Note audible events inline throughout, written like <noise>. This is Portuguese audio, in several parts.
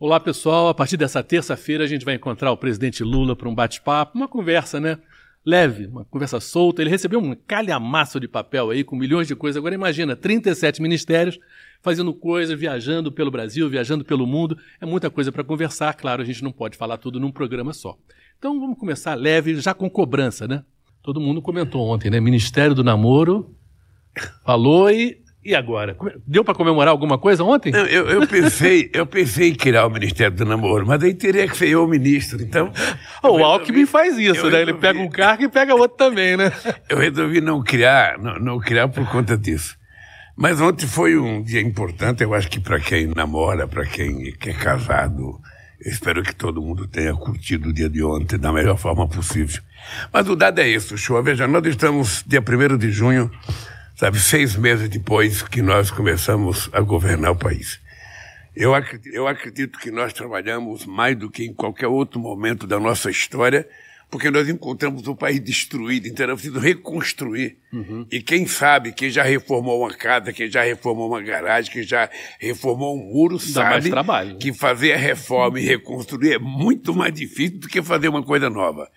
Olá, pessoal. A partir dessa terça-feira a gente vai encontrar o presidente Lula para um bate-papo, uma conversa, né? Leve, uma conversa solta. Ele recebeu um calhamaço de papel aí com milhões de coisas. Agora imagina, 37 ministérios fazendo coisa, viajando pelo Brasil, viajando pelo mundo. É muita coisa para conversar. Claro, a gente não pode falar tudo num programa só. Então vamos começar leve, já com cobrança, né? Todo mundo comentou ontem, né? Ministério do Namoro falou e e agora? Deu para comemorar alguma coisa ontem? Não, eu, eu, pensei, eu pensei em criar o Ministério do Namoro, mas aí teria que ser eu o ministro, então... <laughs> o resolvi, Alckmin faz isso, né? Resolvi, Ele pega um cargo e pega outro também, né? <laughs> Eu resolvi não criar, não, não criar por conta disso. Mas ontem foi um dia importante, eu acho que para quem namora, para quem é casado, eu espero que todo mundo tenha curtido o dia de ontem da melhor forma possível. Mas o dado é isso, show. Veja, nós estamos dia 1 de junho sabe, seis meses depois que nós começamos a governar o país. Eu acredito, eu acredito que nós trabalhamos mais do que em qualquer outro momento da nossa história, porque nós encontramos o país destruído, então era preciso reconstruir. Uhum. E quem sabe, quem já reformou uma casa, quem já reformou uma garagem, quem já reformou um muro, Dá sabe que fazer a reforma e reconstruir é muito mais difícil do que fazer uma coisa nova.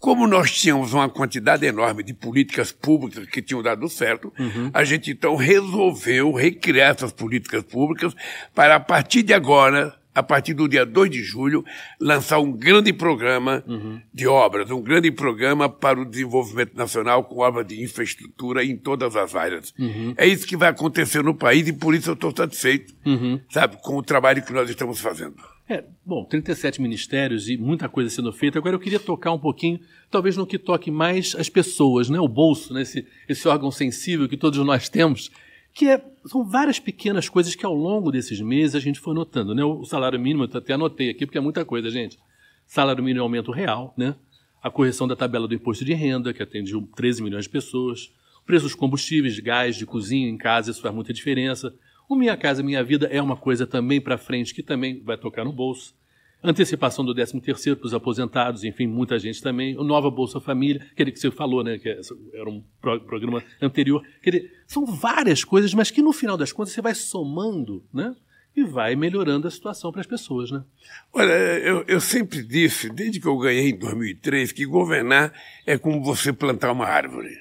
Como nós tínhamos uma quantidade enorme de políticas públicas que tinham dado certo, uhum. a gente então resolveu recriar essas políticas públicas para, a partir de agora, a partir do dia 2 de julho, lançar um grande programa uhum. de obras, um grande programa para o desenvolvimento nacional com obras de infraestrutura em todas as áreas. Uhum. É isso que vai acontecer no país e por isso eu estou satisfeito, uhum. sabe, com o trabalho que nós estamos fazendo. É, bom, 37 ministérios e muita coisa sendo feita. Agora eu queria tocar um pouquinho, talvez no que toque mais as pessoas, né? o bolso, né? esse, esse órgão sensível que todos nós temos, que é, são várias pequenas coisas que ao longo desses meses a gente foi notando. Né? O salário mínimo, eu até anotei aqui, porque é muita coisa, gente. Salário mínimo é aumento real, né? a correção da tabela do imposto de renda, que atende 13 milhões de pessoas, o preço dos combustíveis, de gás, de cozinha em casa, isso faz muita diferença o Minha Casa Minha Vida é uma coisa também para frente que também vai tocar no bolso. Antecipação do 13 terceiro para os aposentados, enfim, muita gente também. O Nova Bolsa Família, aquele que você falou, né, que era um programa anterior. Quer são várias coisas, mas que no final das contas você vai somando, né? E vai melhorando a situação para as pessoas, né? Olha, eu, eu sempre disse, desde que eu ganhei em 2003, que governar é como você plantar uma árvore.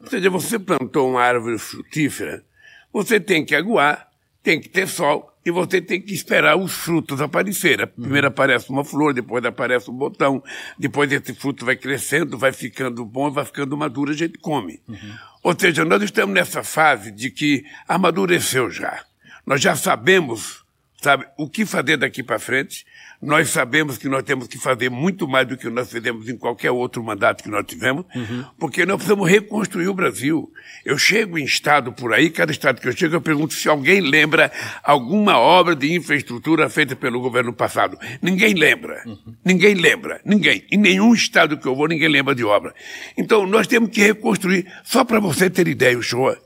Ou seja, você plantou uma árvore frutífera, você tem que aguar, tem que ter sol e você tem que esperar os frutos aparecerem. Primeiro aparece uma flor, depois aparece um botão, depois esse fruto vai crescendo, vai ficando bom, vai ficando maduro, a gente come. Uhum. Ou seja, nós estamos nessa fase de que amadureceu já. Nós já sabemos, sabe, o que fazer daqui para frente nós sabemos que nós temos que fazer muito mais do que nós fizemos em qualquer outro mandato que nós tivemos, uhum. porque nós precisamos reconstruir o Brasil. Eu chego em estado por aí, cada estado que eu chego, eu pergunto se alguém lembra alguma obra de infraestrutura feita pelo governo passado. Ninguém lembra. Uhum. Ninguém lembra. Ninguém. Em nenhum estado que eu vou, ninguém lembra de obra. Então, nós temos que reconstruir. Só para você ter ideia, o show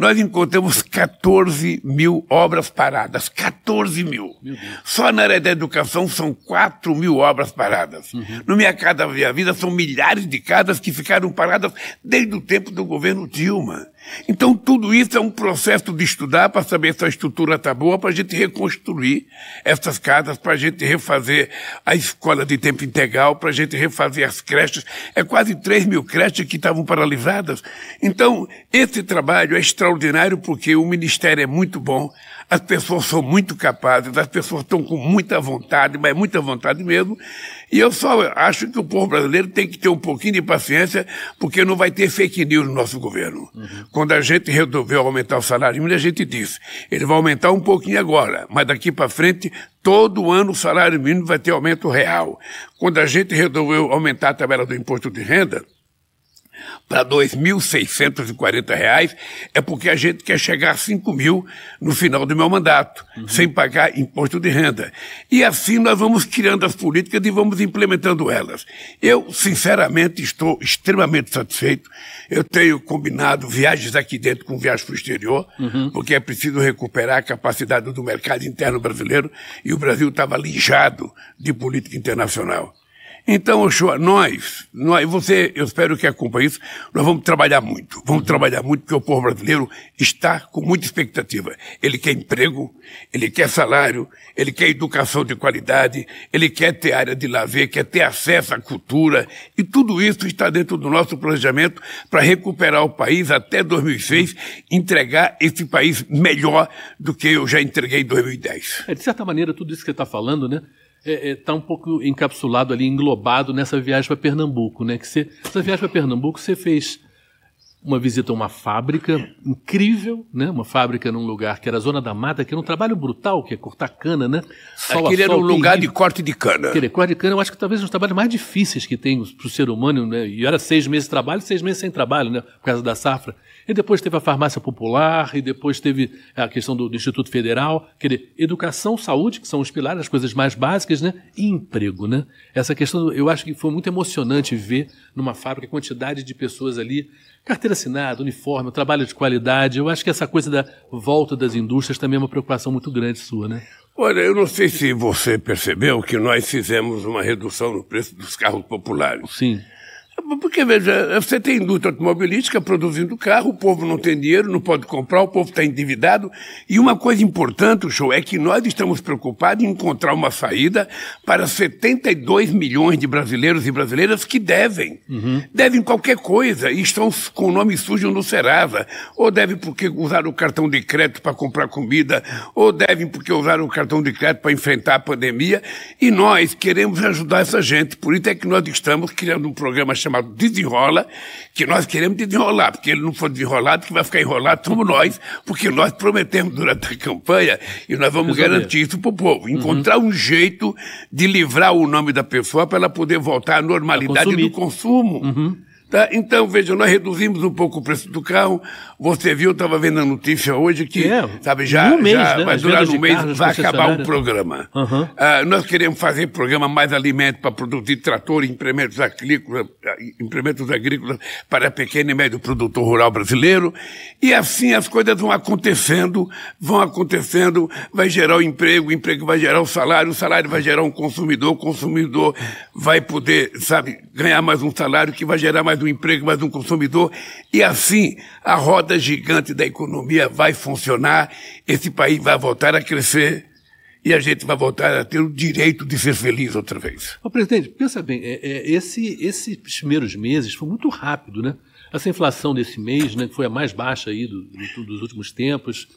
nós encontramos 14 mil obras paradas. 14 mil. Só na área da educação são 4 mil obras paradas. Uhum. No Minha Casa Via Vida são milhares de casas que ficaram paradas desde o tempo do governo Dilma. Então, tudo isso é um processo de estudar para saber se a estrutura está boa, para a gente reconstruir essas casas, para a gente refazer a escola de tempo integral, para a gente refazer as creches. É quase 3 mil creches que estavam paralisadas. Então, esse trabalho é extraordinário porque o Ministério é muito bom, as pessoas são muito capazes, as pessoas estão com muita vontade, mas muita vontade mesmo. E eu só acho que o povo brasileiro tem que ter um pouquinho de paciência, porque não vai ter fake news no nosso governo. Uhum. Quando a gente resolveu aumentar o salário mínimo, a gente disse, ele vai aumentar um pouquinho agora, mas daqui para frente, todo ano o salário mínimo vai ter aumento real. Quando a gente resolveu aumentar a tabela do imposto de renda, para R$ 2.640, é porque a gente quer chegar a 5 mil no final do meu mandato, uhum. sem pagar imposto de renda. E assim nós vamos criando as políticas e vamos implementando elas. Eu, sinceramente, estou extremamente satisfeito. Eu tenho combinado viagens aqui dentro com viagens para o exterior, uhum. porque é preciso recuperar a capacidade do mercado interno brasileiro e o Brasil estava lijado de política internacional. Então, Ochoa, nós, nós, você, eu espero que acompanhe isso, nós vamos trabalhar muito. Vamos trabalhar muito porque o povo brasileiro está com muita expectativa. Ele quer emprego, ele quer salário, ele quer educação de qualidade, ele quer ter área de lazer, quer ter acesso à cultura. E tudo isso está dentro do nosso planejamento para recuperar o país até 2006, entregar esse país melhor do que eu já entreguei em 2010. É, de certa maneira, tudo isso que você está falando, né? Está é, é, tá um pouco encapsulado ali, englobado nessa viagem para Pernambuco, né? Que você, essa viagem para Pernambuco você fez uma visita a uma fábrica incrível, né? Uma fábrica num lugar que era a Zona da Mata, que era um trabalho brutal, que é cortar cana, né? Sol Aquele era um lugar de corte de cana. Aquele corte de cana, eu acho que talvez um dos trabalhos mais difíceis que tem para o ser humano, né? E era seis meses de trabalho, seis meses sem trabalho, né? Por causa da safra. E depois teve a farmácia popular, e depois teve a questão do, do Instituto Federal, quer dizer, educação, saúde, que são os pilares, as coisas mais básicas, né? E emprego, né? Essa questão, eu acho que foi muito emocionante ver numa fábrica a quantidade de pessoas ali Carteira assinada, uniforme, trabalho de qualidade. Eu acho que essa coisa da volta das indústrias também é uma preocupação muito grande sua, né? Olha, eu não sei se você percebeu que nós fizemos uma redução no preço dos carros populares. Sim. Porque, veja, você tem indústria automobilística produzindo carro, o povo não tem dinheiro, não pode comprar, o povo está endividado. E uma coisa importante, show, é que nós estamos preocupados em encontrar uma saída para 72 milhões de brasileiros e brasileiras que devem. Uhum. Devem qualquer coisa e estão com o nome sujo no Serasa. Ou devem porque usaram o cartão de crédito para comprar comida, ou devem porque usaram o cartão de crédito para enfrentar a pandemia. E nós queremos ajudar essa gente. Por isso é que nós estamos criando um programa chamado chamado Desenrola, que nós queremos desenrolar, porque ele não for desenrolado, que vai ficar enrolado somos nós, porque nós prometemos durante a campanha e nós vamos Resolver. garantir isso para o povo. Uhum. Encontrar uhum. um jeito de livrar o nome da pessoa para ela poder voltar à normalidade do consumo. Uhum. Tá? Então, veja, nós reduzimos um pouco o preço do carro. Você viu, estava vendo a notícia hoje que, é, sabe, já, um mês, já né? vai durar um mês, vai acabar o programa. Uhum. Uh, nós queremos fazer programa mais alimento para produzir trator, implementos agrícolas, implementos agrícolas para pequeno e médio produtor rural brasileiro. E assim as coisas vão acontecendo, vão acontecendo, vai gerar o emprego, o emprego vai gerar o salário, o salário vai gerar um consumidor, o consumidor vai poder, sabe, ganhar mais um salário que vai gerar mais um emprego, mais um consumidor, e assim a roda gigante da economia vai funcionar, esse país vai voltar a crescer e a gente vai voltar a ter o direito de ser feliz outra vez. Presidente, pensa bem, é, é, esse, esses primeiros meses foi muito rápido, né? Essa inflação desse mês, né, que foi a mais baixa aí do, do, dos últimos tempos,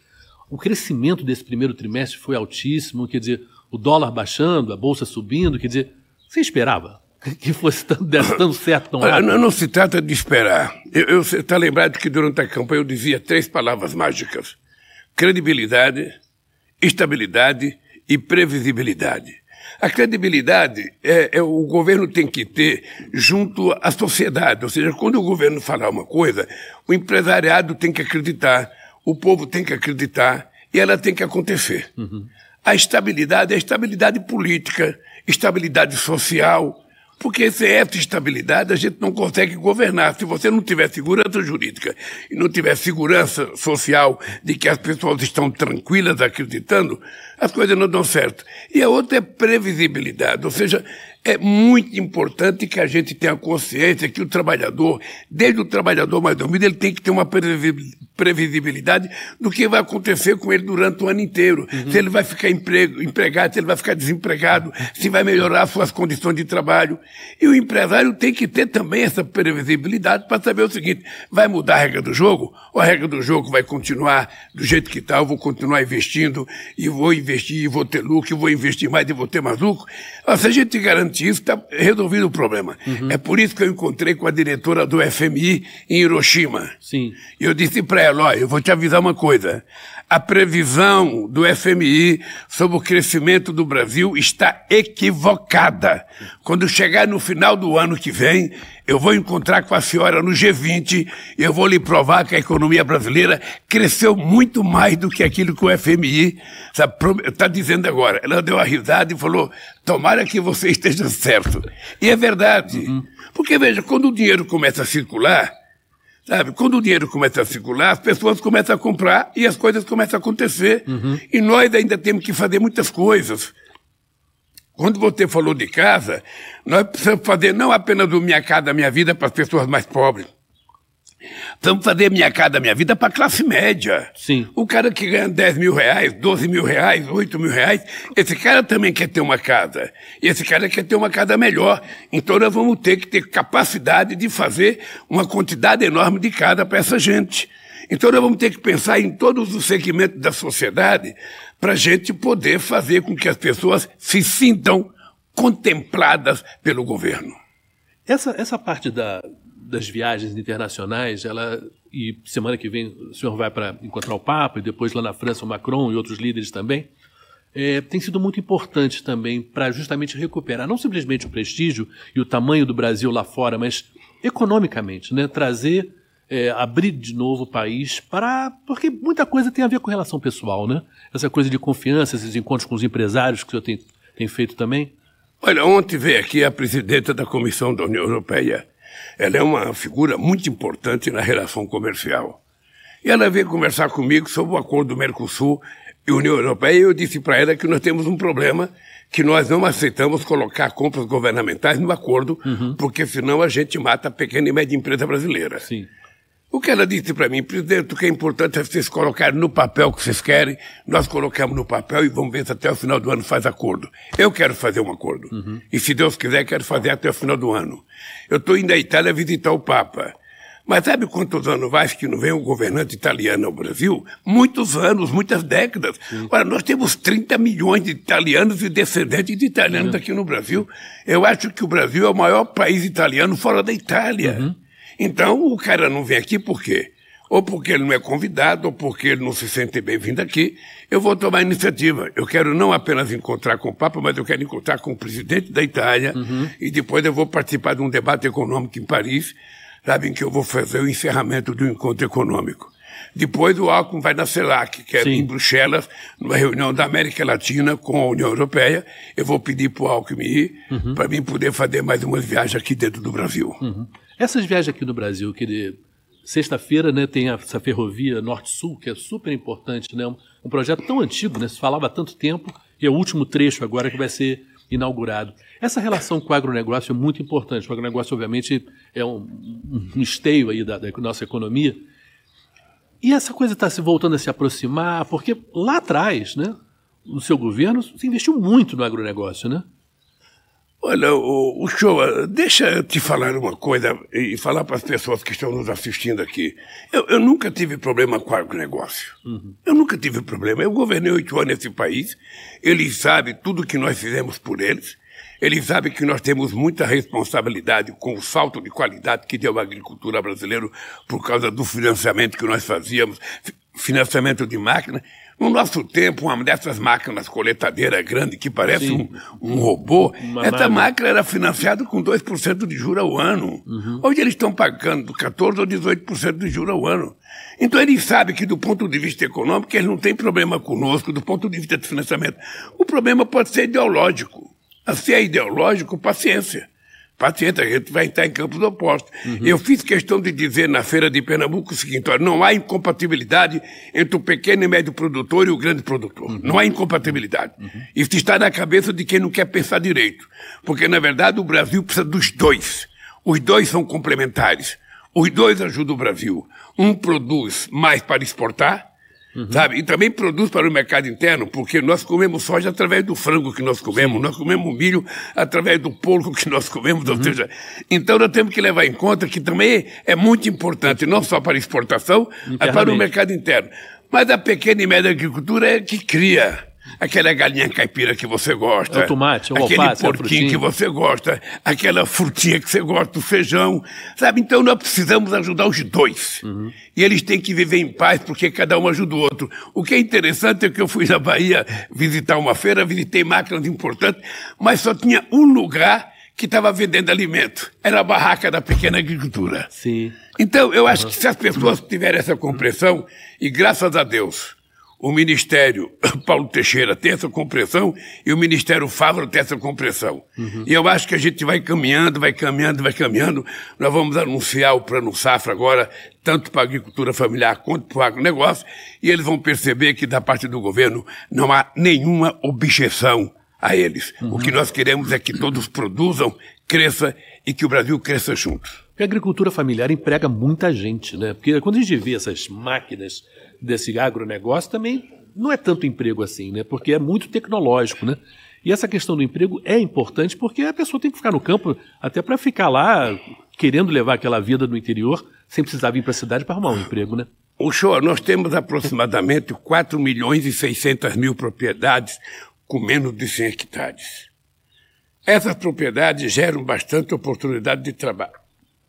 o crescimento desse primeiro trimestre foi altíssimo, quer dizer, o dólar baixando, a bolsa subindo, quer dizer, você esperava? Que fosse tão, desse tão certo tão rápido? Não, não se trata de esperar. Eu está lembrado que durante a campanha eu dizia três palavras mágicas: credibilidade, estabilidade e previsibilidade. A credibilidade é, é, o governo tem que ter junto à sociedade, ou seja, quando o governo falar uma coisa, o empresariado tem que acreditar, o povo tem que acreditar e ela tem que acontecer. Uhum. A estabilidade é a estabilidade política, estabilidade social, porque sem essa estabilidade a gente não consegue governar. Se você não tiver segurança jurídica e não tiver segurança social de que as pessoas estão tranquilas acreditando, as coisas não dão certo. E a outra é previsibilidade, ou seja, é muito importante que a gente tenha consciência que o trabalhador, desde o trabalhador mais dormido, ele tem que ter uma previsibilidade do que vai acontecer com ele durante o ano inteiro. Uhum. Se ele vai ficar emprego, empregado, se ele vai ficar desempregado, se vai melhorar suas condições de trabalho. E o empresário tem que ter também essa previsibilidade para saber o seguinte: vai mudar a regra do jogo? Ou a regra do jogo vai continuar do jeito que está? Eu vou continuar investindo e vou investir e vou ter lucro, e vou investir mais e vou ter mais lucro. Se a gente garante isso, está resolvido o problema. Uhum. É por isso que eu encontrei com a diretora do FMI em Hiroshima. Sim. E eu disse para ela, olha, eu vou te avisar uma coisa. A previsão do FMI sobre o crescimento do Brasil está equivocada. Quando chegar no final do ano que vem, eu vou encontrar com a senhora no G20 e eu vou lhe provar que a economia brasileira cresceu muito mais do que aquilo que o FMI está dizendo agora. Ela deu uma risada e falou: tomara que você esteja certo. E é verdade. Uhum. Porque, veja, quando o dinheiro começa a circular, sabe, quando o dinheiro começa a circular, as pessoas começam a comprar e as coisas começam a acontecer. Uhum. E nós ainda temos que fazer muitas coisas. Quando você falou de casa, nós precisamos fazer não apenas o Minha Casa Minha Vida para as pessoas mais pobres. Precisamos fazer Minha Casa Minha Vida para classe média. Sim. O cara que ganha 10 mil reais, 12 mil reais, 8 mil reais, esse cara também quer ter uma casa. E esse cara quer ter uma casa melhor. Então nós vamos ter que ter capacidade de fazer uma quantidade enorme de casa para essa gente. Então nós vamos ter que pensar em todos os segmentos da sociedade para a gente poder fazer com que as pessoas se sintam contempladas pelo governo. Essa, essa parte da, das viagens internacionais, ela e semana que vem o senhor vai para encontrar o Papa e depois lá na França o Macron e outros líderes também, é, tem sido muito importante também para justamente recuperar não simplesmente o prestígio e o tamanho do Brasil lá fora, mas economicamente, né, trazer é, abrir de novo o país para. Porque muita coisa tem a ver com relação pessoal, né? Essa coisa de confiança, esses encontros com os empresários que o senhor tem, tem feito também. Olha, ontem veio aqui a presidenta da Comissão da União Europeia. Ela é uma figura muito importante na relação comercial. E ela veio conversar comigo sobre o acordo do Mercosul e União Europeia, e eu disse para ela que nós temos um problema que nós não aceitamos colocar compras governamentais no acordo, uhum. porque senão a gente mata a pequena e média empresa brasileira. Sim. O que ela disse para mim, presidente, o que é importante é vocês colocarem no papel o que vocês querem, nós colocamos no papel e vamos ver se até o final do ano faz acordo. Eu quero fazer um acordo. Uhum. E se Deus quiser, quero fazer até o final do ano. Eu estou indo à Itália visitar o Papa. Mas sabe quantos anos vai que não vem um governante italiano ao Brasil? Muitos anos, muitas décadas. Sim. Ora, nós temos 30 milhões de italianos e descendentes de italianos aqui no Brasil. Eu acho que o Brasil é o maior país italiano fora da Itália. Uhum. Então, o cara não vem aqui por quê? Ou porque ele não é convidado, ou porque ele não se sente bem-vindo aqui. Eu vou tomar iniciativa. Eu quero não apenas encontrar com o Papa, mas eu quero encontrar com o presidente da Itália. Uhum. E depois eu vou participar de um debate econômico em Paris, sabem que eu vou fazer o encerramento do encontro econômico. Depois o Alckmin vai na CELAC, que é Sim. em Bruxelas, numa reunião da América Latina com a União Europeia. Eu vou pedir para o Alckmin ir, uhum. para mim poder fazer mais uma viagem aqui dentro do Brasil. Uhum. Essas viagens aqui no Brasil, que sexta-feira né, tem essa ferrovia Norte-Sul, que é super importante, né? Um, um, projeto tão antigo, né? Se falava há tanto tempo, e é o último trecho agora que vai ser inaugurado. Essa relação com o agronegócio é muito importante. O agronegócio, obviamente, é um, um esteio aí da, da nossa economia. E essa coisa está se voltando a se aproximar, porque lá atrás, né, no seu governo, se investiu muito no agronegócio, né? Olha, o, o show, deixa eu te falar uma coisa e falar para as pessoas que estão nos assistindo aqui. Eu, eu nunca tive problema com o agronegócio. Uhum. Eu nunca tive problema. Eu governei oito anos nesse país. Eles sabem tudo que nós fizemos por eles. Eles sabem que nós temos muita responsabilidade com o salto de qualidade que deu a agricultura brasileira por causa do financiamento que nós fazíamos, financiamento de máquina. No nosso tempo, uma dessas máquinas coletadeiras grande que parece um, um, robô, uma essa máquina era financiada com 2% de juros ao ano. Uhum. Hoje eles estão pagando 14% ou 18% de juros ao ano. Então eles sabem que do ponto de vista econômico eles não têm problema conosco, do ponto de vista de financiamento. O problema pode ser ideológico. Se é ideológico, paciência. Paciência, a gente vai entrar em campos opostos. Uhum. Eu fiz questão de dizer na feira de Pernambuco o seguinte: olha, não há incompatibilidade entre o pequeno e médio produtor e o grande produtor. Uhum. Não há incompatibilidade. Uhum. Isso está na cabeça de quem não quer pensar direito. Porque, na verdade, o Brasil precisa dos dois. Os dois são complementares. Os dois ajudam o Brasil. Um produz mais para exportar Uhum. Sabe? E também produz para o mercado interno, porque nós comemos soja através do frango que nós comemos, nós comemos milho através do porco que nós comemos, uhum. ou seja, então nós temos que levar em conta que também é muito importante, não só para exportação, mas para o mercado interno. Mas a pequena e média agricultura é que cria aquela galinha caipira que você gosta. É o tomate, o aquele alface, porquinho que você gosta, aquela frutinha que você gosta, o feijão, sabe? Então nós precisamos ajudar os dois. Uhum. E eles têm que viver em paz, porque cada um ajuda o outro. O que é interessante é que eu fui na Bahia visitar uma feira, visitei máquinas importantes, mas só tinha um lugar que estava vendendo alimento. Era a barraca da pequena agricultura. Sim. Então, eu acho que se as pessoas tiverem essa compreensão, e graças a Deus, o Ministério <laughs> Paulo Teixeira tem essa compreensão e o Ministério Fávaro tem essa compreensão. Uhum. E eu acho que a gente vai caminhando, vai caminhando, vai caminhando. Nós vamos anunciar o Plano Safra agora, tanto para a agricultura familiar quanto para o agronegócio, e eles vão perceber que da parte do governo não há nenhuma objeção a eles. Uhum. O que nós queremos é que todos produzam, cresça e que o Brasil cresça junto. a agricultura familiar emprega muita gente, né? Porque quando a gente vê essas máquinas desse agronegócio, também não é tanto emprego assim, né? Porque é muito tecnológico, né? E essa questão do emprego é importante porque a pessoa tem que ficar no campo até para ficar lá querendo levar aquela vida do interior sem precisar vir para a cidade para arrumar um emprego, né? O show, nós temos aproximadamente <laughs> 4 milhões e 600 mil propriedades com menos de 100 hectares. Essas propriedades geram bastante oportunidade de trabalho,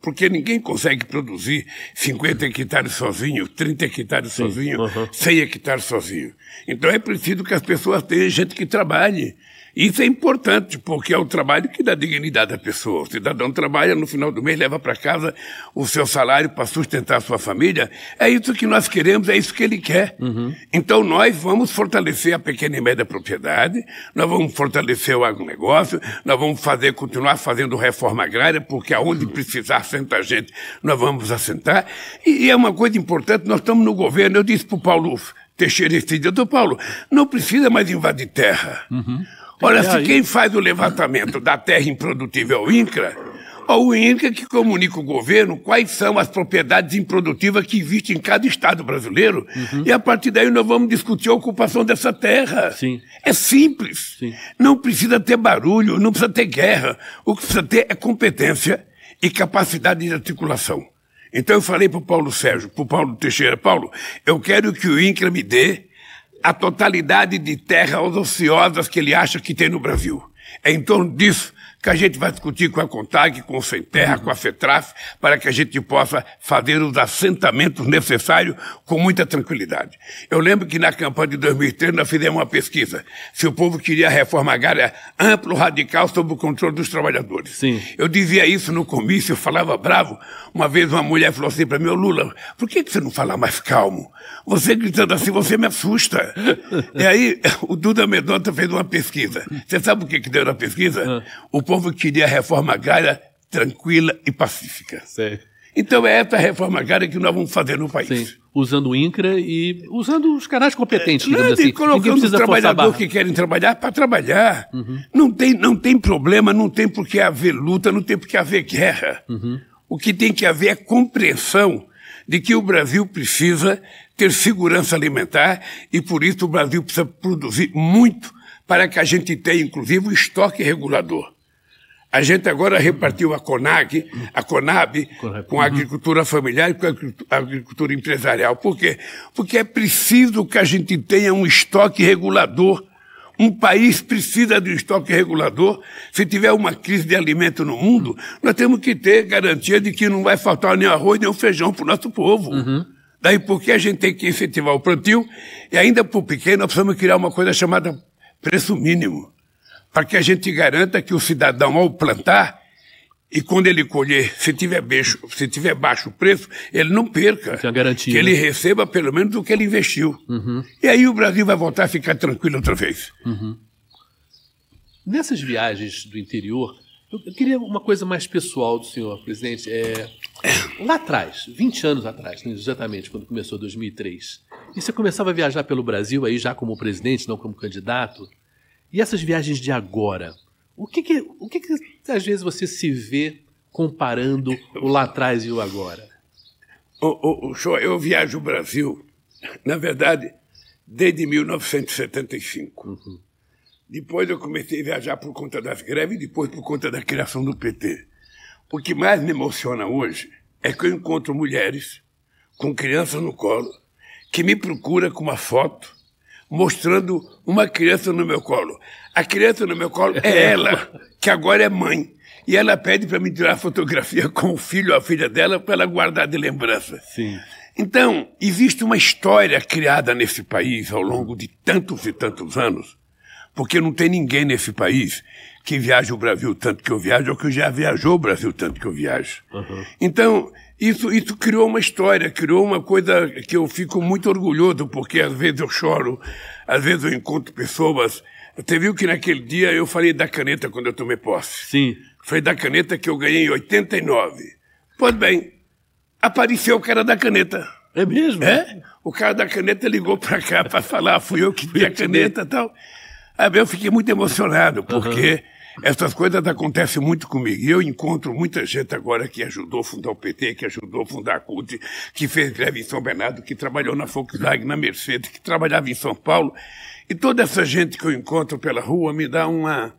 porque ninguém consegue produzir 50 hectares sozinho, 30 hectares Sim, sozinho, uhum. 100 hectares sozinho. Então é preciso que as pessoas tenham gente que trabalhe. Isso é importante, porque é o trabalho que dá dignidade à pessoa. O cidadão trabalha, no final do mês leva para casa o seu salário para sustentar a sua família. É isso que nós queremos, é isso que ele quer. Uhum. Então nós vamos fortalecer a pequena e média propriedade, nós vamos fortalecer o agronegócio, nós vamos fazer, continuar fazendo reforma agrária, porque aonde precisar sentar gente, nós vamos assentar. E, e é uma coisa importante, nós estamos no governo, eu disse para o Paulo Teixeira esse dia, doutor Paulo, não precisa mais invadir terra. Uhum. Olha, se quem faz o levantamento da terra improdutível é o INCRA, ou o INCRA que comunica o governo quais são as propriedades improdutivas que existem em cada estado brasileiro, uhum. e a partir daí nós vamos discutir a ocupação dessa terra. Sim. É simples. Sim. Não precisa ter barulho, não precisa ter guerra. O que precisa ter é competência e capacidade de articulação. Então eu falei para o Paulo Sérgio, para o Paulo Teixeira, Paulo, eu quero que o INCRA me dê a totalidade de terras ociosas que ele acha que tem no Brasil. É em torno disso que a gente vai discutir com a CONTAG, com o Sem Terra, com a FETRAF, para que a gente possa fazer os assentamentos necessários com muita tranquilidade. Eu lembro que na campanha de 2003 nós fizemos uma pesquisa se o povo queria reforma agrária amplo, radical, sob o controle dos trabalhadores. Sim. Eu dizia isso no comício, eu falava bravo. Uma vez uma mulher falou assim para mim, ô Lula, por que você não fala mais calmo? Você gritando assim, você me assusta. <laughs> e aí o Duda Medonta fez uma pesquisa. Você sabe o que, que deu na pesquisa? O povo queria reforma agrária tranquila e pacífica. Sim. Então é essa reforma agrária que nós vamos fazer no país. Sim. Usando o INCRA e usando os canais competentes, é, digamos assim. colocando os trabalhadores que querem trabalhar para trabalhar. Uhum. Não, tem, não tem problema, não tem por que haver luta, não tem por que haver guerra. Uhum. O que tem que haver é compreensão de que o Brasil precisa ter segurança alimentar e por isso o Brasil precisa produzir muito para que a gente tenha, inclusive, o estoque regulador. A gente agora repartiu a CONAG, a CONAB, com a agricultura familiar e com a agricultura empresarial. Por quê? Porque é preciso que a gente tenha um estoque regulador. Um país precisa de um estoque regulador. Se tiver uma crise de alimento no mundo, nós temos que ter garantia de que não vai faltar nem arroz nem feijão para o nosso povo. Uhum. Daí porque a gente tem que incentivar o plantio e ainda para o pequeno nós precisamos criar uma coisa chamada preço mínimo para que a gente garanta que o cidadão, ao plantar, e quando ele colher, se tiver baixo, se tiver baixo preço, ele não perca. Tem garantia. Que ele receba pelo menos o que ele investiu. Uhum. E aí o Brasil vai voltar a ficar tranquilo outra vez. Uhum. Nessas viagens do interior, eu queria uma coisa mais pessoal do senhor, presidente. É, lá atrás, 20 anos atrás, né, exatamente, quando começou 2003, e você começava a viajar pelo Brasil aí já como presidente, não como candidato. E essas viagens de agora, o que que, o que, que às vezes você se vê comparando o lá atrás e o agora? O, o, o eu viajo o Brasil, na verdade, desde 1975. Uhum. Depois eu comecei a viajar por conta das greves e depois por conta da criação do PT. O que mais me emociona hoje é que eu encontro mulheres com crianças no colo que me procuram com uma foto mostrando uma criança no meu colo. A criança no meu colo é ela, que agora é mãe. E ela pede para me tirar fotografia com o filho ou a filha dela para ela guardar de lembrança. Sim. Então, existe uma história criada nesse país ao longo de tantos e tantos anos, porque não tem ninguém nesse país que viaje o Brasil tanto que eu viajo ou que já viajou o Brasil tanto que eu viajo. Uhum. Então, isso, isso criou uma história, criou uma coisa que eu fico muito orgulhoso, porque às vezes eu choro, às vezes eu encontro pessoas. Você viu que naquele dia eu falei da caneta quando eu tomei posse? Sim. Foi da caneta que eu ganhei em 89. Pois bem, apareceu o cara da caneta. É mesmo? É? O cara da caneta ligou para cá para falar, fui eu que dei a caneta e tal. Eu fiquei muito emocionado, porque uhum. Essas coisas acontecem muito comigo. E eu encontro muita gente agora que ajudou a fundar o PT, que ajudou a fundar a CUT, que fez greve em São Bernardo, que trabalhou na Volkswagen, na Mercedes, que trabalhava em São Paulo. E toda essa gente que eu encontro pela rua me dá uma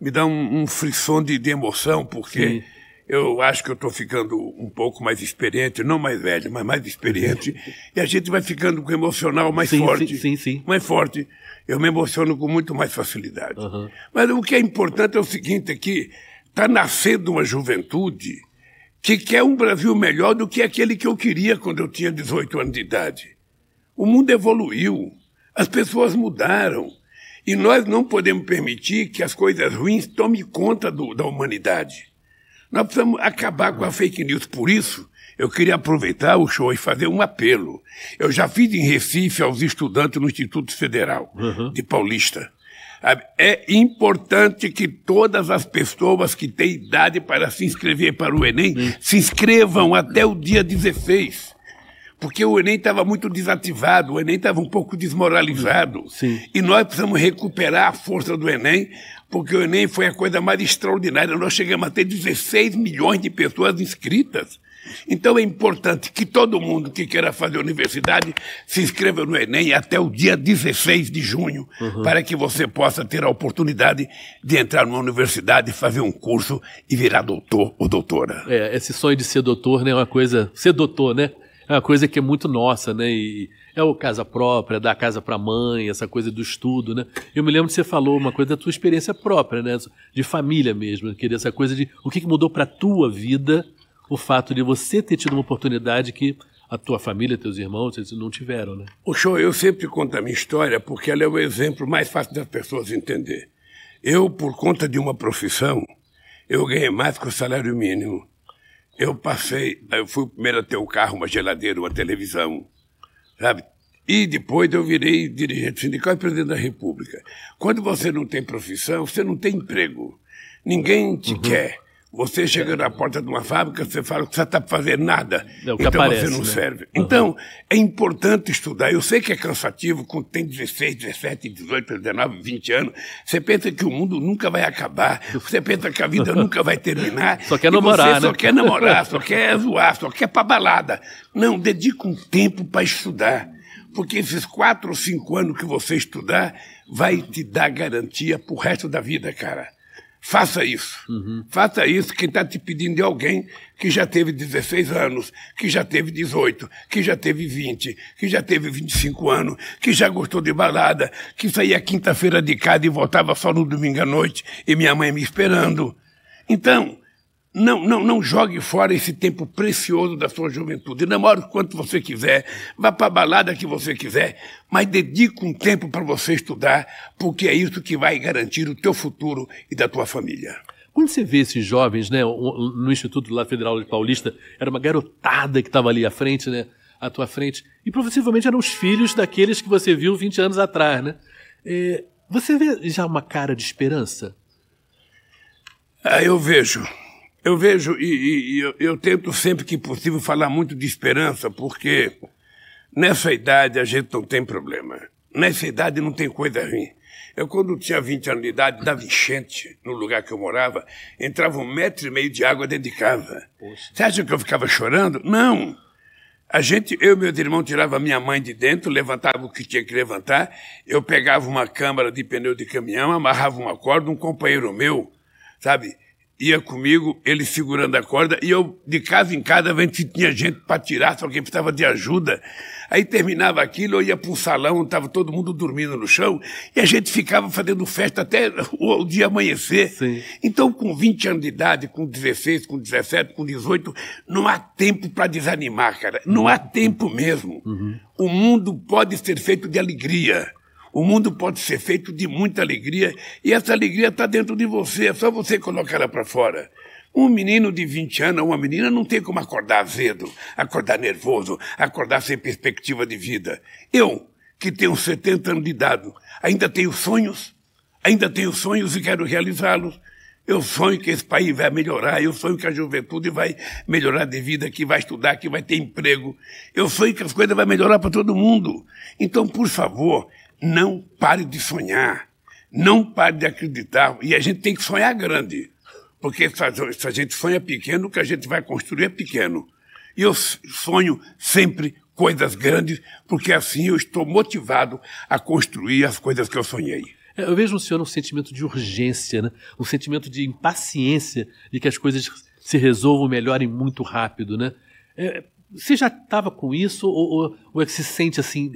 me dá um, um frisson de, de emoção, porque Sim. eu acho que eu estou ficando um pouco mais experiente, não mais velho, mas mais experiente, <laughs> e a gente vai ficando com o emocional mais sim, forte. Sim, sim, sim. Mais forte. Eu me emociono com muito mais facilidade. Uhum. Mas o que é importante é o seguinte, é que está nascendo uma juventude que quer um Brasil melhor do que aquele que eu queria quando eu tinha 18 anos de idade. O mundo evoluiu, as pessoas mudaram. E nós não podemos permitir que as coisas ruins tomem conta do, da humanidade. Nós precisamos acabar com a fake news. Por isso, eu queria aproveitar o show e fazer um apelo. Eu já fiz em Recife aos estudantes no Instituto Federal uhum. de Paulista. É importante que todas as pessoas que têm idade para se inscrever para o Enem uhum. se inscrevam até o dia 16 porque o Enem estava muito desativado, o Enem estava um pouco desmoralizado. Sim. E nós precisamos recuperar a força do Enem, porque o Enem foi a coisa mais extraordinária. Nós chegamos a ter 16 milhões de pessoas inscritas. Então é importante que todo mundo que queira fazer universidade se inscreva no Enem até o dia 16 de junho, uhum. para que você possa ter a oportunidade de entrar numa universidade, fazer um curso e virar doutor ou doutora. É, esse sonho de ser doutor né, é uma coisa. Ser doutor, né? é uma coisa que é muito nossa, né? E é o casa própria, dar casa para mãe, essa coisa do estudo, né? Eu me lembro que você falou uma coisa da tua experiência própria, né? De família mesmo, queria essa coisa de o que, que mudou para tua vida o fato de você ter tido uma oportunidade que a tua família, teus irmãos, eles não tiveram, né? O show, eu sempre conto a minha história porque ela é o exemplo mais fácil das pessoas entender. Eu, por conta de uma profissão, eu ganhei mais que o salário mínimo. Eu passei, eu fui o primeiro a ter um carro, uma geladeira, uma televisão, sabe? E depois eu virei dirigente sindical e presidente da República. Quando você não tem profissão, você não tem emprego. Ninguém te uhum. quer. Você chega na porta de uma fábrica, você fala que você está fazendo nada. É então aparece, você não né? serve. Uhum. Então, é importante estudar. Eu sei que é cansativo, quando tem 16, 17, 18, 19, 20 anos. Você pensa que o mundo nunca vai acabar. Você pensa que a vida <laughs> nunca vai terminar. Só quer namorar, você né? Só quer namorar, só <laughs> quer zoar, só quer para balada. Não, dedica um tempo para estudar. Porque esses quatro ou cinco anos que você estudar vai te dar garantia pro resto da vida, cara. Faça isso. Uhum. Faça isso quem está te pedindo de alguém que já teve 16 anos, que já teve 18, que já teve 20, que já teve 25 anos, que já gostou de balada, que saía quinta-feira de casa e voltava só no domingo à noite e minha mãe me esperando. Então, não, não, não jogue fora esse tempo precioso da sua juventude. Namore o quanto você quiser, vá para a balada que você quiser, mas dedique um tempo para você estudar, porque é isso que vai garantir o teu futuro e da tua família. Quando você vê esses jovens, né, no Instituto lá Federal de Paulista, era uma garotada que estava ali à frente, né, à tua frente, e possivelmente eram os filhos daqueles que você viu 20 anos atrás, né? É, você vê já uma cara de esperança? Ah, eu vejo. Eu vejo e, e eu, eu, tento sempre que possível falar muito de esperança, porque nessa idade a gente não tem problema. Nessa idade não tem coisa ruim. Eu, quando tinha 20 anos de idade, dava enchente no lugar que eu morava, entrava um metro e meio de água dentro de casa. Poxa. Você acha que eu ficava chorando? Não. A gente, eu e meus irmãos, tirava minha mãe de dentro, levantava o que tinha que levantar, eu pegava uma câmara de pneu de caminhão, amarrava uma corda, um companheiro meu, sabe, ia comigo, ele segurando a corda, e eu, de casa em casa, vendo se tinha gente para tirar, se alguém precisava de ajuda. Aí terminava aquilo, eu ia para um salão, estava todo mundo dormindo no chão, e a gente ficava fazendo festa até o, o dia amanhecer. Sim. Então, com 20 anos de idade, com 16, com 17, com 18, não há tempo para desanimar, cara. Não há tempo mesmo. Uhum. O mundo pode ser feito de alegria. O mundo pode ser feito de muita alegria e essa alegria está dentro de você, é só você colocar ela para fora. Um menino de 20 anos, uma menina, não tem como acordar azedo, acordar nervoso, acordar sem perspectiva de vida. Eu, que tenho 70 anos de idade, ainda tenho sonhos, ainda tenho sonhos e quero realizá-los. Eu sonho que esse país vai melhorar, eu sonho que a juventude vai melhorar de vida, que vai estudar, que vai ter emprego. Eu sonho que as coisas vão melhorar para todo mundo. Então, por favor, não pare de sonhar. Não pare de acreditar. E a gente tem que sonhar grande. Porque se a gente sonha pequeno, o que a gente vai construir é pequeno. E eu sonho sempre coisas grandes, porque assim eu estou motivado a construir as coisas que eu sonhei. É, eu vejo no senhor um sentimento de urgência, né? um sentimento de impaciência de que as coisas se resolvam, melhorem muito rápido. Né? É, você já estava com isso ou, ou, ou é que se sente assim,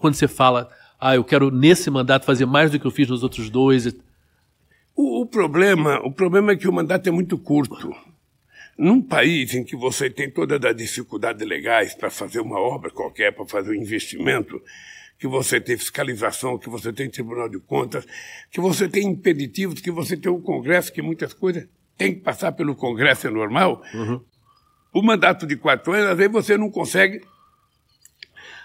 quando você fala, ah, eu quero nesse mandato fazer mais do que eu fiz nos outros dois? O, o problema, o problema é que o mandato é muito curto. Num país em que você tem todas as dificuldades legais para fazer uma obra qualquer, para fazer um investimento, que você tem fiscalização, que você tem Tribunal de Contas, que você tem impeditivos, que você tem o um Congresso, que muitas coisas têm que passar pelo Congresso, é normal. Uhum. O mandato de quatro anos, às vezes você não consegue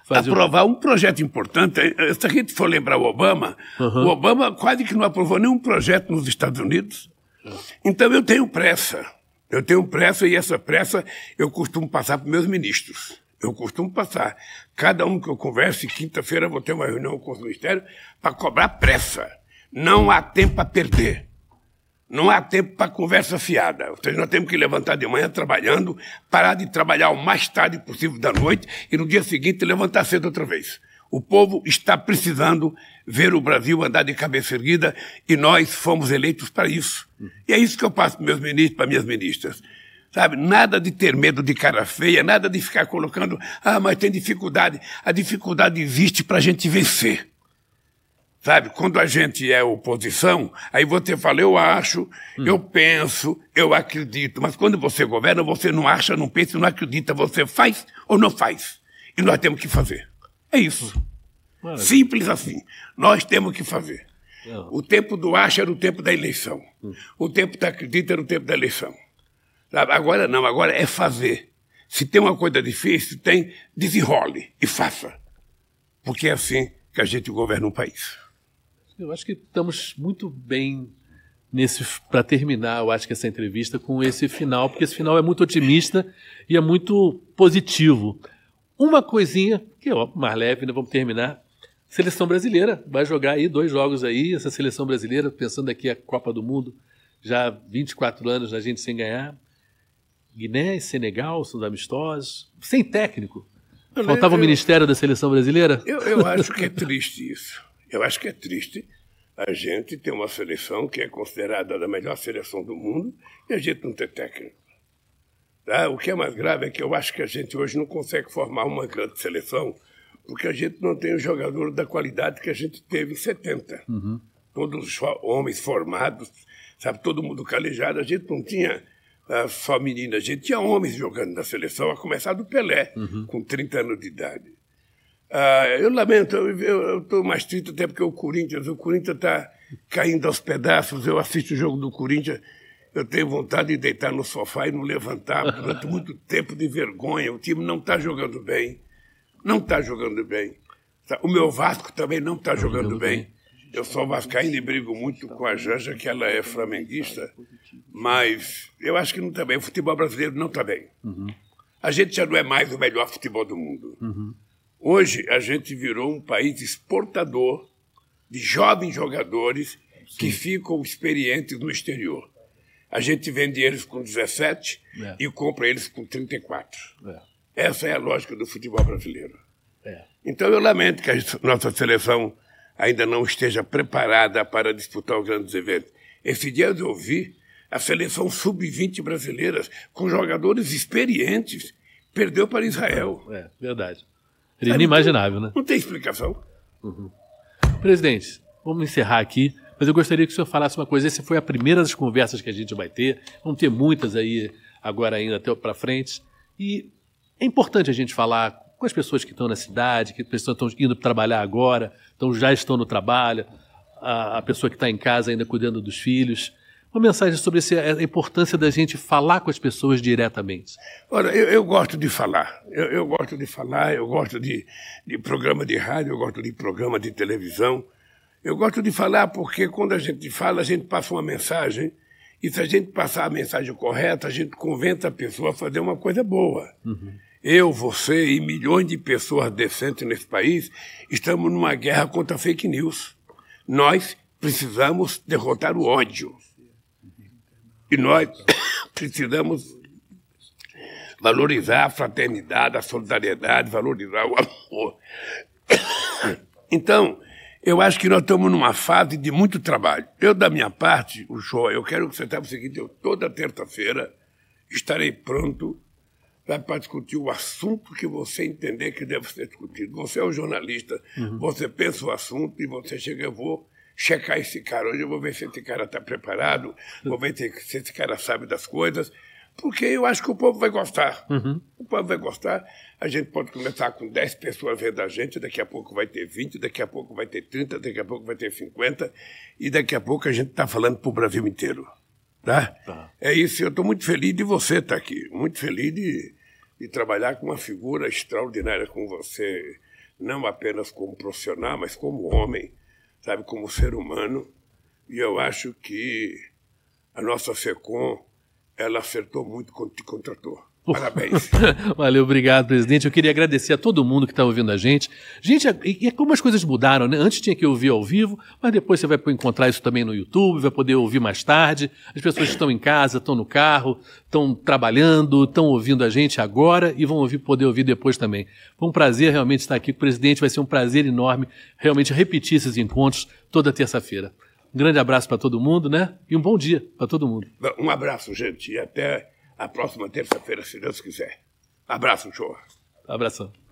Fazer aprovar um projeto importante. Se a gente for lembrar o Obama, uhum. o Obama quase que não aprovou nenhum projeto nos Estados Unidos. Então eu tenho pressa. Eu tenho pressa e essa pressa eu costumo passar para meus ministros. Eu costumo passar. Cada um que eu converse, quinta-feira vou ter uma reunião com os ministérios para cobrar pressa. Não há tempo a perder. Não há tempo para conversa fiada. Ou seja, nós temos que levantar de manhã trabalhando, parar de trabalhar o mais tarde possível da noite e no dia seguinte levantar cedo outra vez. O povo está precisando ver o Brasil andar de cabeça erguida e nós fomos eleitos para isso. E é isso que eu passo para meus ministros, para minhas ministras. Sabe, nada de ter medo de cara feia, nada de ficar colocando, ah, mas tem dificuldade. A dificuldade existe para a gente vencer. Sabe, quando a gente é oposição, aí você fala, eu acho, hum. eu penso, eu acredito. Mas quando você governa, você não acha, não pensa, não acredita, você faz ou não faz. E nós temos que fazer. É isso. Maravilha. Simples assim. Nós temos que fazer. Não. O tempo do acha era o tempo da eleição. Hum. O tempo da acredita era o tempo da eleição. Agora não, agora é fazer. Se tem uma coisa difícil, tem, desenrole e faça. Porque é assim que a gente governa um país. Eu acho que estamos muito bem nesse para terminar, eu acho que essa entrevista com esse final, porque esse final é muito otimista e é muito positivo. Uma coisinha, que é mais leve, né? vamos terminar. Seleção brasileira vai jogar aí dois jogos aí, essa seleção brasileira, pensando aqui a Copa do Mundo, já 24 anos a gente sem ganhar. Guiné e Senegal são amistosos, sem técnico. Faltava eu, o Ministério da Seleção Brasileira? Eu, eu acho que é triste isso. Eu acho que é triste a gente ter uma seleção que é considerada a melhor seleção do mundo e a gente não ter técnico. Tá? O que é mais grave é que eu acho que a gente hoje não consegue formar uma grande seleção porque a gente não tem um jogador da qualidade que a gente teve em 70. Uhum. Todos os homens formados, sabe, todo mundo calejado. A gente não tinha uh, só meninas, a gente tinha homens jogando na seleção, a começar do Pelé, uhum. com 30 anos de idade. Uh, eu lamento, eu estou mais triste até porque o Corinthians, o Corinthians está caindo aos pedaços. Eu assisto o jogo do Corinthians eu tenho vontade de deitar no sofá e não levantar durante muito tempo de vergonha. O time não está jogando bem. Não está jogando bem. O meu Vasco também não está jogando bem. Eu sou vascaíno e brigo muito com a Janja, que ela é flamenguista, mas eu acho que não está bem. O futebol brasileiro não está bem. A gente já não é mais o melhor futebol do mundo. Hoje, a gente virou um país exportador de jovens jogadores que ficam experientes no exterior. A gente vende eles com 17 é. e compra eles com 34. É. Essa é a lógica do futebol brasileiro. É. Então eu lamento que a nossa seleção ainda não esteja preparada para disputar os grandes eventos. Esse dia eu ouvi a seleção sub-20 brasileiras com jogadores experientes perdeu para Israel. É, verdade. Era inimaginável, não, né? Não tem explicação. Uhum. Presidente, vamos encerrar aqui. Mas eu gostaria que o senhor falasse uma coisa. Essa foi a primeira das conversas que a gente vai ter. Vamos ter muitas aí agora ainda até para frente. E é importante a gente falar com as pessoas que estão na cidade, que as pessoas estão indo trabalhar agora, então já estão no trabalho, a, a pessoa que está em casa ainda cuidando dos filhos. Uma mensagem sobre esse, a importância da gente falar com as pessoas diretamente. Olha, eu, eu gosto de falar. Eu, eu, gosto de falar, eu gosto de, de programa de rádio, eu gosto de programa de televisão. Eu gosto de falar porque quando a gente fala, a gente passa uma mensagem, e se a gente passar a mensagem correta, a gente convence a pessoa a fazer uma coisa boa. Uhum. Eu, você e milhões de pessoas decentes nesse país estamos numa guerra contra fake news. Nós precisamos derrotar o ódio. E nós <coughs> precisamos valorizar a fraternidade, a solidariedade, valorizar o amor. <coughs> Então, eu acho que nós estamos numa fase de muito trabalho. Eu, da minha parte, o show, eu quero que você saiba o seguinte: eu, toda terça-feira, estarei pronto para discutir o assunto que você entender que deve ser discutido. Você é o um jornalista, uhum. você pensa o assunto e você chega, eu vou checar esse cara hoje, eu vou ver se esse cara está preparado, vou ver se esse cara sabe das coisas porque eu acho que o povo vai gostar. Uhum. O povo vai gostar. A gente pode começar com 10 pessoas vendo a gente, daqui a pouco vai ter 20, daqui a pouco vai ter 30, daqui a pouco vai ter 50, e daqui a pouco a gente está falando para o Brasil inteiro. Tá? tá? É isso, eu estou muito feliz de você estar tá aqui, muito feliz de, de trabalhar com uma figura extraordinária como você, não apenas como profissional, mas como homem, sabe, como ser humano. E eu acho que a nossa FECOM ela acertou muito quando te contratou. Parabéns. <laughs> Valeu, obrigado, presidente. Eu queria agradecer a todo mundo que está ouvindo a gente. Gente, e é como as coisas mudaram, né? Antes tinha que ouvir ao vivo, mas depois você vai encontrar isso também no YouTube, vai poder ouvir mais tarde. As pessoas estão em casa, estão no carro, estão trabalhando, estão ouvindo a gente agora e vão ouvir, poder ouvir depois também. Foi um prazer realmente estar aqui com o presidente, vai ser um prazer enorme realmente repetir esses encontros toda terça-feira. Um grande abraço para todo mundo, né? E um bom dia para todo mundo. Um abraço, gente, e até a próxima terça-feira, se Deus quiser. Abraço, show. Abração.